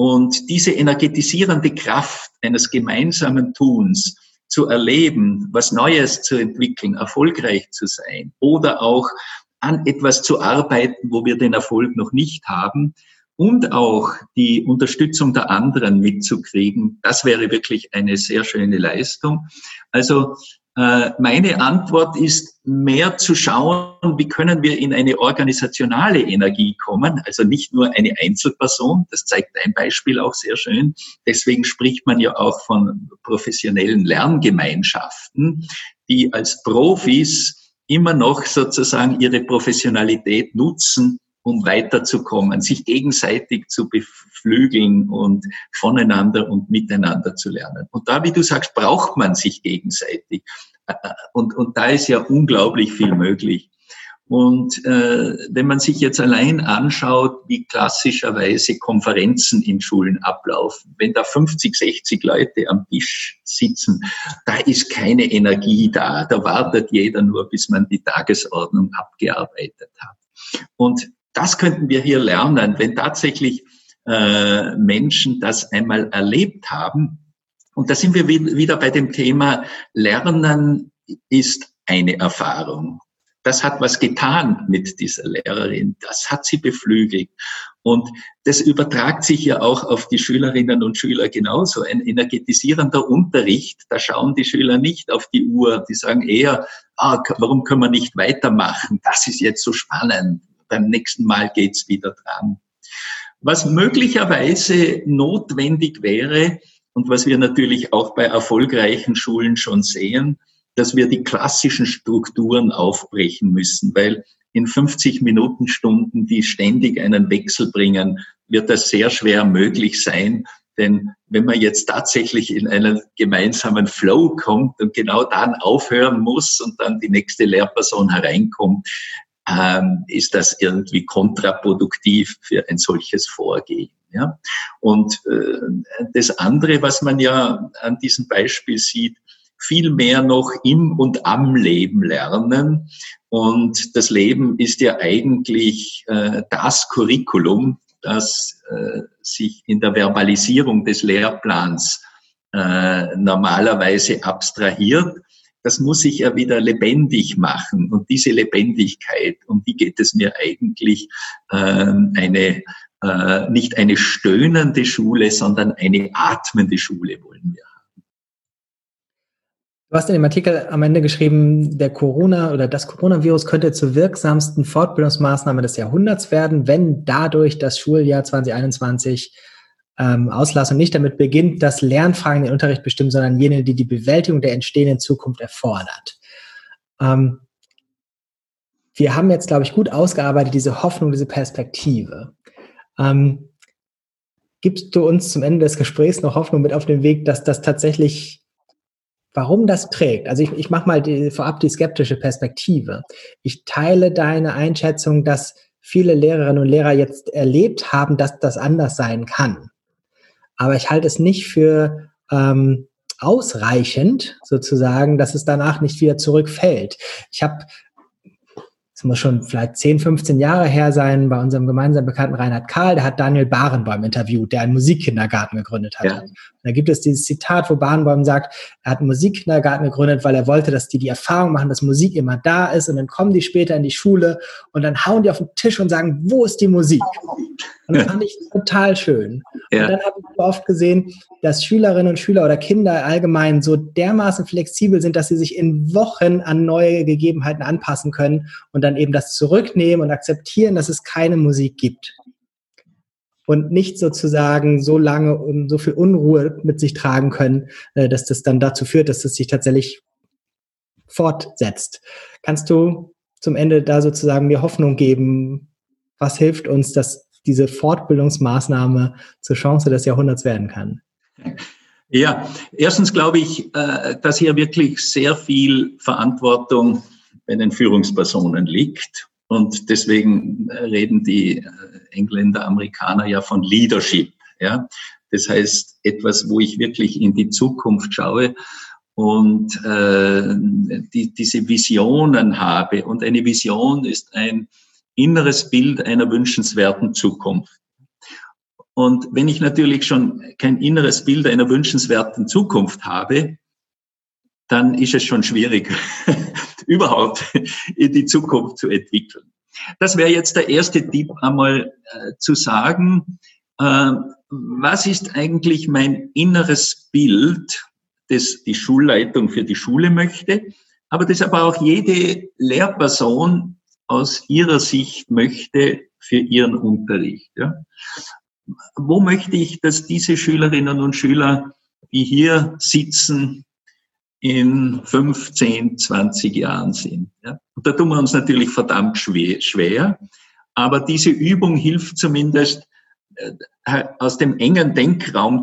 Und diese energetisierende Kraft eines gemeinsamen Tuns zu erleben, was Neues zu entwickeln, erfolgreich zu sein oder auch an etwas zu arbeiten, wo wir den Erfolg noch nicht haben und auch die Unterstützung der anderen mitzukriegen, das wäre wirklich eine sehr schöne Leistung. Also meine Antwort ist mehr zu schauen, wie können wir in eine organisationale Energie kommen, also nicht nur eine Einzelperson, das zeigt ein Beispiel auch sehr schön. Deswegen spricht man ja auch von professionellen Lerngemeinschaften, die als Profis immer noch sozusagen ihre Professionalität nutzen, um weiterzukommen, sich gegenseitig zu beflügeln und voneinander und miteinander zu lernen. Und da, wie du sagst, braucht man sich gegenseitig. Und, und da ist ja unglaublich viel möglich. Und äh, wenn man sich jetzt allein anschaut, wie klassischerweise Konferenzen in Schulen ablaufen, wenn da 50, 60 Leute am Tisch sitzen, da ist keine Energie da. Da wartet jeder nur, bis man die Tagesordnung abgearbeitet hat. Und das könnten wir hier lernen, wenn tatsächlich äh, Menschen das einmal erlebt haben. Und da sind wir wieder bei dem Thema, Lernen ist eine Erfahrung. Das hat was getan mit dieser Lehrerin. Das hat sie beflügelt. Und das übertragt sich ja auch auf die Schülerinnen und Schüler genauso. Ein energetisierender Unterricht, da schauen die Schüler nicht auf die Uhr. Die sagen eher, ah, warum können wir nicht weitermachen? Das ist jetzt so spannend beim nächsten Mal geht's wieder dran. Was möglicherweise notwendig wäre und was wir natürlich auch bei erfolgreichen Schulen schon sehen, dass wir die klassischen Strukturen aufbrechen müssen, weil in 50 Minuten Stunden, die ständig einen Wechsel bringen, wird das sehr schwer möglich sein. Denn wenn man jetzt tatsächlich in einen gemeinsamen Flow kommt und genau dann aufhören muss und dann die nächste Lehrperson hereinkommt, ähm, ist das irgendwie kontraproduktiv für ein solches Vorgehen. Ja? Und äh, das andere, was man ja an diesem Beispiel sieht, viel mehr noch im und am Leben lernen. Und das Leben ist ja eigentlich äh, das Curriculum, das äh, sich in der Verbalisierung des Lehrplans äh, normalerweise abstrahiert das muss ich ja wieder lebendig machen. Und diese Lebendigkeit, um die geht es mir eigentlich, ähm, eine, äh, nicht eine stöhnende Schule, sondern eine atmende Schule wollen wir haben. Du hast in dem Artikel am Ende geschrieben, der Corona oder das Coronavirus könnte zur wirksamsten Fortbildungsmaßnahme des Jahrhunderts werden, wenn dadurch das Schuljahr 2021 ähm, Auslassung nicht damit beginnt, dass Lernfragen den Unterricht bestimmen, sondern jene, die die Bewältigung der entstehenden Zukunft erfordert. Ähm, wir haben jetzt, glaube ich, gut ausgearbeitet diese Hoffnung, diese Perspektive. Ähm, gibst du uns zum Ende des Gesprächs noch Hoffnung mit auf den Weg, dass das tatsächlich, warum das trägt? Also ich, ich mache mal die, vorab die skeptische Perspektive. Ich teile deine Einschätzung, dass viele Lehrerinnen und Lehrer jetzt erlebt haben, dass das anders sein kann aber ich halte es nicht für ähm, ausreichend, sozusagen, dass es danach nicht wieder zurückfällt. Ich habe es muss schon vielleicht 10, 15 Jahre her sein, bei unserem gemeinsamen Bekannten Reinhard Karl, der hat Daniel Barenboim interviewt, der einen Musikkindergarten gegründet hat. Ja. Da gibt es dieses Zitat, wo Barenboim sagt, er hat einen Musikkindergarten gegründet, weil er wollte, dass die die Erfahrung machen, dass Musik immer da ist und dann kommen die später in die Schule und dann hauen die auf den Tisch und sagen, wo ist die Musik? Und das fand ich total schön. Ja. Und dann habe ich oft gesehen, dass Schülerinnen und Schüler oder Kinder allgemein so dermaßen flexibel sind, dass sie sich in Wochen an neue Gegebenheiten anpassen können und dann eben das zurücknehmen und akzeptieren, dass es keine Musik gibt. Und nicht sozusagen so lange und so viel Unruhe mit sich tragen können, äh, dass das dann dazu führt, dass es sich tatsächlich fortsetzt. Kannst du zum Ende da sozusagen mir Hoffnung geben? Was hilft uns, dass diese Fortbildungsmaßnahme zur Chance des Jahrhunderts werden kann? Ja, erstens glaube ich, äh, dass hier wirklich sehr viel Verantwortung bei den Führungspersonen liegt. Und deswegen äh, reden die äh, Engländer, Amerikaner ja von Leadership. Ja, das heißt etwas, wo ich wirklich in die Zukunft schaue und äh, die, diese Visionen habe. Und eine Vision ist ein inneres Bild einer wünschenswerten Zukunft. Und wenn ich natürlich schon kein inneres Bild einer wünschenswerten Zukunft habe, dann ist es schon schwierig, überhaupt in die Zukunft zu entwickeln. Das wäre jetzt der erste Tipp, einmal äh, zu sagen, äh, was ist eigentlich mein inneres Bild, das die Schulleitung für die Schule möchte, aber das aber auch jede Lehrperson aus ihrer Sicht möchte für ihren Unterricht. Ja. Wo möchte ich, dass diese Schülerinnen und Schüler, die hier sitzen, in 15, 20 Jahren sind. Ja. Und da tun wir uns natürlich verdammt schwer, aber diese Übung hilft zumindest, äh, aus dem engen Denkraum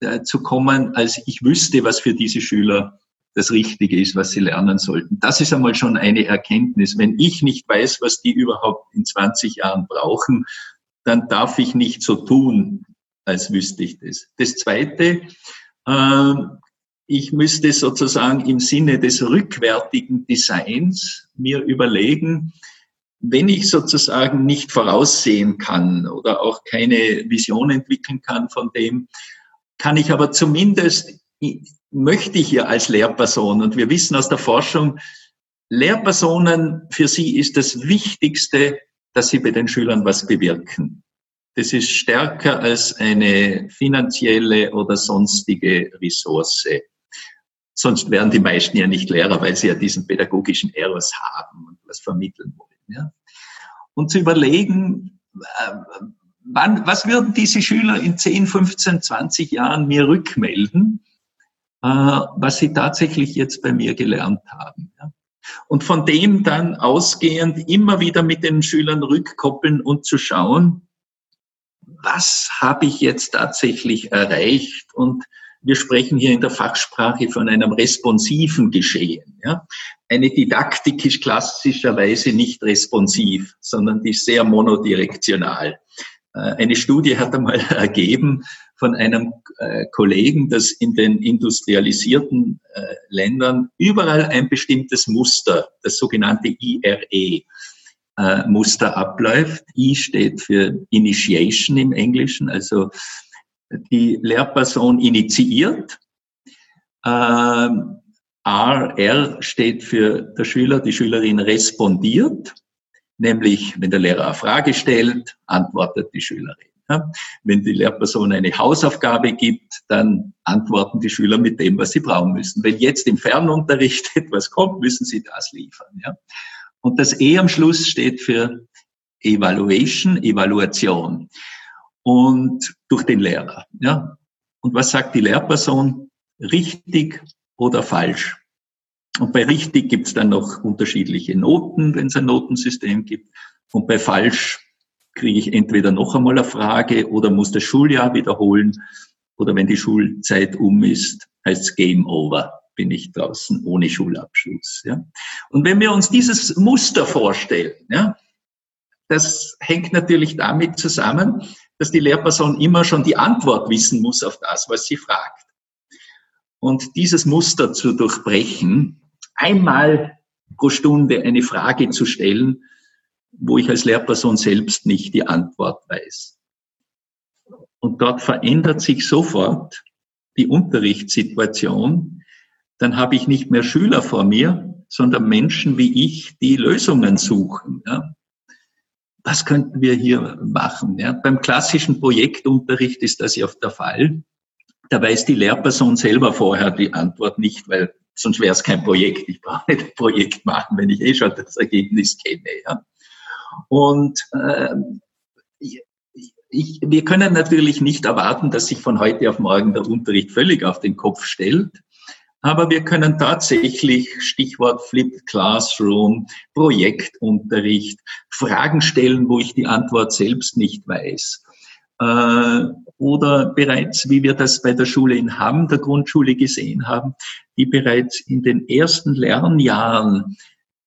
äh, zu kommen, als ich wüsste, was für diese Schüler das Richtige ist, was sie lernen sollten. Das ist einmal schon eine Erkenntnis. Wenn ich nicht weiß, was die überhaupt in 20 Jahren brauchen, dann darf ich nicht so tun, als wüsste ich das. Das Zweite, äh, ich müsste sozusagen im Sinne des rückwärtigen Designs mir überlegen, wenn ich sozusagen nicht voraussehen kann oder auch keine Vision entwickeln kann von dem, kann ich aber zumindest, möchte ich ja als Lehrperson, und wir wissen aus der Forschung, Lehrpersonen, für sie ist das Wichtigste, dass sie bei den Schülern was bewirken. Das ist stärker als eine finanzielle oder sonstige Ressource. Sonst wären die meisten ja nicht Lehrer, weil sie ja diesen pädagogischen Eros haben und was vermitteln wollen. Ja. Und zu überlegen, äh, wann, was würden diese Schüler in 10, 15, 20 Jahren mir rückmelden, was sie tatsächlich jetzt bei mir gelernt haben. Und von dem dann ausgehend immer wieder mit den Schülern rückkoppeln und zu schauen, was habe ich jetzt tatsächlich erreicht und wir sprechen hier in der Fachsprache von einem responsiven Geschehen. Ja? Eine Didaktik ist klassischerweise nicht responsiv, sondern die ist sehr monodirektional. Äh, eine Studie hat einmal ergeben von einem äh, Kollegen, dass in den industrialisierten äh, Ländern überall ein bestimmtes Muster, das sogenannte IRE, Muster abläuft. I steht für Initiation im Englischen, also die Lehrperson initiiert. Ähm, R, R steht für der Schüler, die Schülerin respondiert, nämlich wenn der Lehrer eine Frage stellt, antwortet die Schülerin. Wenn die Lehrperson eine Hausaufgabe gibt, dann antworten die Schüler mit dem, was sie brauchen müssen. Wenn jetzt im Fernunterricht etwas kommt, müssen sie das liefern. Ja? Und das E am Schluss steht für Evaluation, Evaluation und durch den Lehrer. Ja? Und was sagt die Lehrperson? Richtig oder falsch? Und bei richtig gibt es dann noch unterschiedliche Noten, wenn es ein Notensystem gibt. Und bei falsch kriege ich entweder noch einmal eine Frage oder muss das Schuljahr wiederholen. Oder wenn die Schulzeit um ist, heißt es Game Over, bin ich draußen ohne Schulabschluss. Ja? Und wenn wir uns dieses Muster vorstellen, ja, das hängt natürlich damit zusammen, dass die Lehrperson immer schon die Antwort wissen muss auf das, was sie fragt. Und dieses Muster zu durchbrechen, einmal pro Stunde eine Frage zu stellen, wo ich als Lehrperson selbst nicht die Antwort weiß. Und dort verändert sich sofort die Unterrichtssituation. Dann habe ich nicht mehr Schüler vor mir, sondern Menschen wie ich, die Lösungen suchen. Ja was könnten wir hier machen? Ja, beim klassischen Projektunterricht ist das ja oft der Fall. Da weiß die Lehrperson selber vorher die Antwort nicht, weil sonst wäre es kein Projekt. Ich brauche nicht ein Projekt machen, wenn ich eh schon das Ergebnis kenne. Ja. Und äh, ich, wir können natürlich nicht erwarten, dass sich von heute auf morgen der Unterricht völlig auf den Kopf stellt. Aber wir können tatsächlich, Stichwort Flipped Classroom, Projektunterricht, Fragen stellen, wo ich die Antwort selbst nicht weiß. Äh, oder bereits, wie wir das bei der Schule in Hamm, der Grundschule gesehen haben, die bereits in den ersten Lernjahren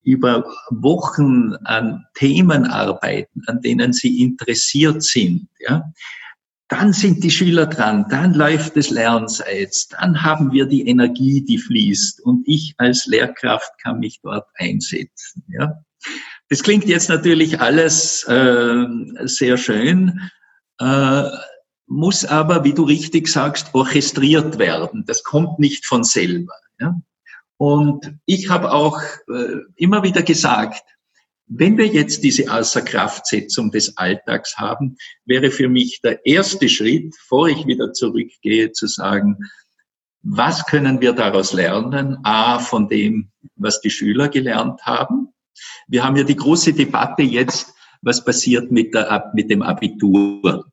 über Wochen an Themen arbeiten, an denen sie interessiert sind. Ja? dann sind die Schüler dran, dann läuft das Lernseits, dann haben wir die Energie, die fließt und ich als Lehrkraft kann mich dort einsetzen. Ja. Das klingt jetzt natürlich alles äh, sehr schön, äh, muss aber, wie du richtig sagst, orchestriert werden. Das kommt nicht von selber. Ja. Und ich habe auch äh, immer wieder gesagt, Wenn wir jetzt diese Außerkraftsetzung des Alltags haben, wäre für mich der erste Schritt, bevor ich wieder zurückgehe, zu sagen, was können wir daraus lernen? A, von dem, was die Schüler gelernt haben. Wir haben ja die große Debatte jetzt, was passiert mit, der, mit dem Abitur.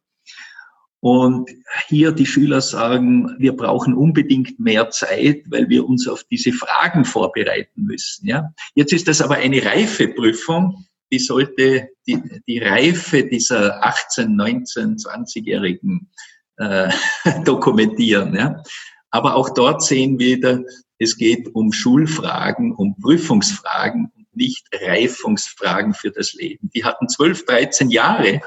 Und hier die Schüler sagen, wir brauchen unbedingt mehr Zeit, weil wir uns auf diese Fragen vorbereiten müssen. Ja? Jetzt ist das aber eine Reifeprüfung, die sollte die, die Reife dieser 18, 19, 20-Jährigen äh, dokumentieren. Ja? Aber auch dort sehen wir es geht um Schulfragen, um Prüfungsfragen nicht Reifungsfragen für das Leben. Die hatten 12, 13 Jahre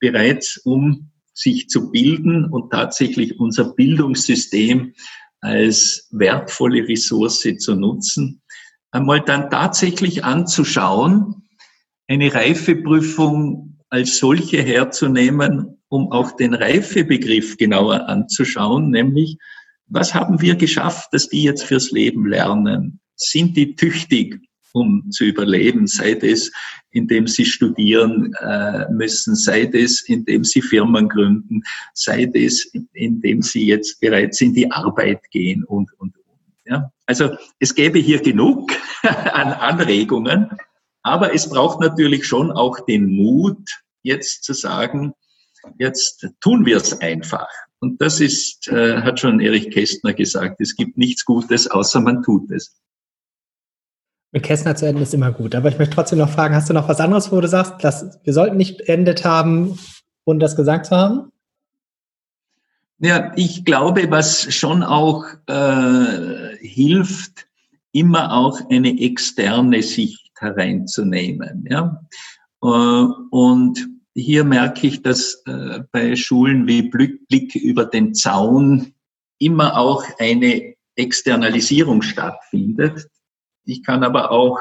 bereits, um sich zu bilden und tatsächlich unser Bildungssystem als wertvolle Ressource zu nutzen, einmal dann tatsächlich anzuschauen, eine Reifeprüfung als solche herzunehmen, um auch den Reifebegriff genauer anzuschauen, nämlich was haben wir geschafft, dass die jetzt fürs Leben lernen? Sind die tüchtig? Um zu überleben, sei es, indem sie studieren äh, müssen, sei es, indem sie Firmen gründen, sei es, indem sie jetzt bereits in die Arbeit gehen und, und, und. Ja? Also es gäbe hier genug an Anregungen, aber es braucht natürlich schon auch den Mut, jetzt zu sagen, jetzt tun wir es einfach. Und das ist, äh, hat schon Erich Kästner gesagt, es gibt nichts Gutes, außer man tut es. Mit Kästner zu enden ist immer gut. Aber ich möchte trotzdem noch fragen, hast du noch was anderes, wo du sagst, dass wir sollten nicht beendet haben, ohne das gesagt zu haben? Ja, ich glaube, was schon auch äh, hilft, immer auch eine externe Sicht hereinzunehmen. Ja? Äh, und hier merke ich, dass äh, bei Schulen wie Blick über den Zaun immer auch eine Externalisierung stattfindet. Ich kann aber auch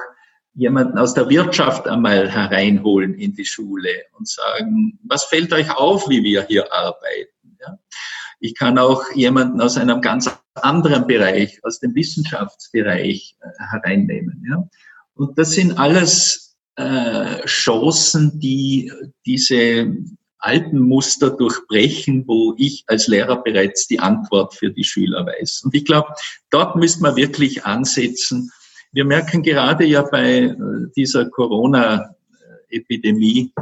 jemanden aus der Wirtschaft einmal hereinholen in die Schule und sagen, was fällt euch auf, wie wir hier arbeiten? Ja? Ich kann auch jemanden aus einem ganz anderen Bereich, aus dem Wissenschaftsbereich äh, hereinnehmen. Ja? Und das sind alles äh, Chancen, die diese alten Muster durchbrechen, wo ich als Lehrer bereits die Antwort für die Schüler weiß. Und ich glaube, dort müsste man wirklich ansetzen wir merken gerade ja bei äh, dieser Corona-Epidemie,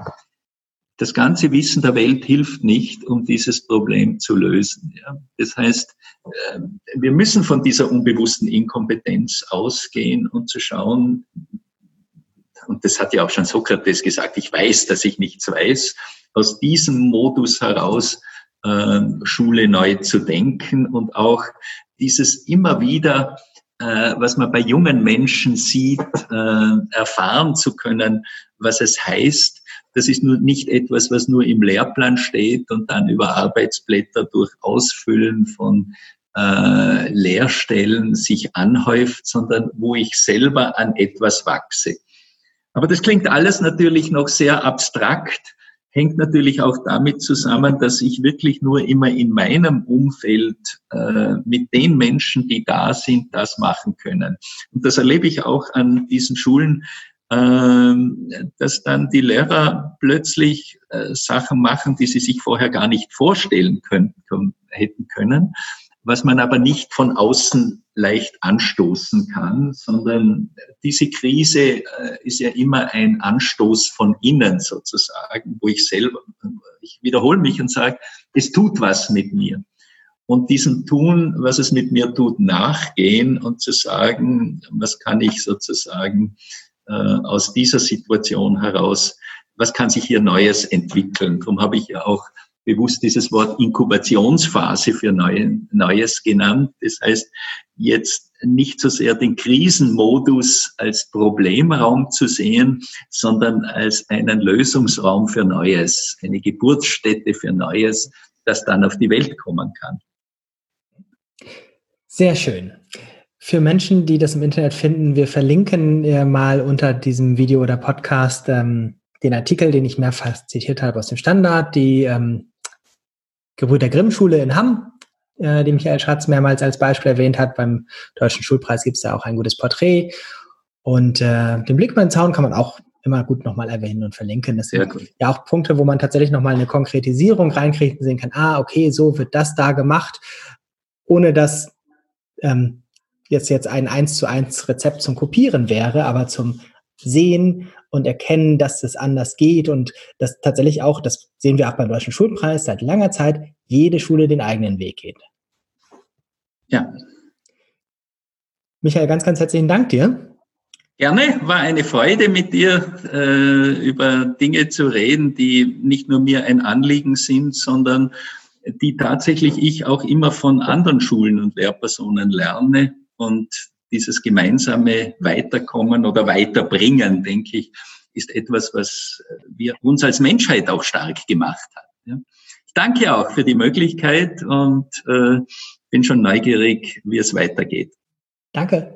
das ganze Wissen der Welt hilft nicht, um dieses Problem zu lösen. Ja. Das heißt, äh, wir müssen von dieser unbewussten Inkompetenz ausgehen und zu schauen, und das hat ja auch schon Sokrates gesagt, ich weiß, dass ich nichts weiß, aus diesem Modus heraus äh, Schule neu zu denken und auch dieses immer wieder was man bei jungen Menschen sieht, äh, erfahren zu können, was es heißt. Das ist nur nicht etwas, was nur im Lehrplan steht und dann über Arbeitsblätter durch Ausfüllen von äh, Lehrstellen sich anhäuft, sondern wo ich selber an etwas wachse. Aber das klingt alles natürlich noch sehr abstrakt hängt natürlich auch damit zusammen, dass ich wirklich nur immer in meinem Umfeld äh, mit den Menschen, die da sind, das machen können. Und das erlebe ich auch an diesen Schulen, äh, dass dann die Lehrer plötzlich äh, Sachen machen, die sie sich vorher gar nicht vorstellen können, hätten können was man aber nicht von außen leicht anstoßen kann, sondern diese Krise äh, ist ja immer ein Anstoß von innen sozusagen, wo ich selber, ich wiederhole mich und sage, es tut was mit mir. Und diesem Tun, was es mit mir tut, nachgehen und zu sagen, was kann ich sozusagen äh, aus dieser Situation heraus, was kann sich hier Neues entwickeln. Darum habe ich ja auch bewusst dieses Wort Inkubationsphase für Neue, Neues genannt. Das heißt, jetzt nicht so sehr den Krisenmodus als Problemraum zu sehen, sondern als einen Lösungsraum für Neues, eine Geburtsstätte für Neues, das dann auf die Welt kommen kann. Sehr schön. Für Menschen, die das im Internet finden, wir verlinken ja mal unter diesem Video oder Podcast ähm, den Artikel, den ich mehrfach zitiert habe aus dem Standard, die ähm, Gebrüder Grimm Schule in Hamm, äh, die Michael Schatz mehrmals als Beispiel erwähnt hat. Beim Deutschen Schulpreis gibt es da auch ein gutes Porträt. Und äh, den Blick über den Zaun kann man auch immer gut nochmal erwähnen und verlinken. Das sind ja auch Punkte, wo man tatsächlich nochmal eine Konkretisierung reinkriegt und sehen kann, ah, okay, so wird das da gemacht, ohne dass ähm, jetzt jetzt ein eins zu eins Rezept zum Kopieren wäre, aber zum Sehen und erkennen, dass es anders geht und dass tatsächlich auch, das sehen wir auch beim Deutschen Schulpreis seit langer Zeit, jede Schule den eigenen Weg geht. Ja. Michael, ganz, ganz herzlichen Dank dir. Gerne, war eine Freude mit dir äh, über Dinge zu reden, die nicht nur mir ein Anliegen sind, sondern die tatsächlich ich auch immer von anderen Schulen und Lehrpersonen lerne und dieses gemeinsame Weiterkommen oder Weiterbringen, denke ich, ist etwas, was wir uns als Menschheit auch stark gemacht hat. Ich danke auch für die Möglichkeit und äh, bin schon neugierig, wie es weitergeht. Danke.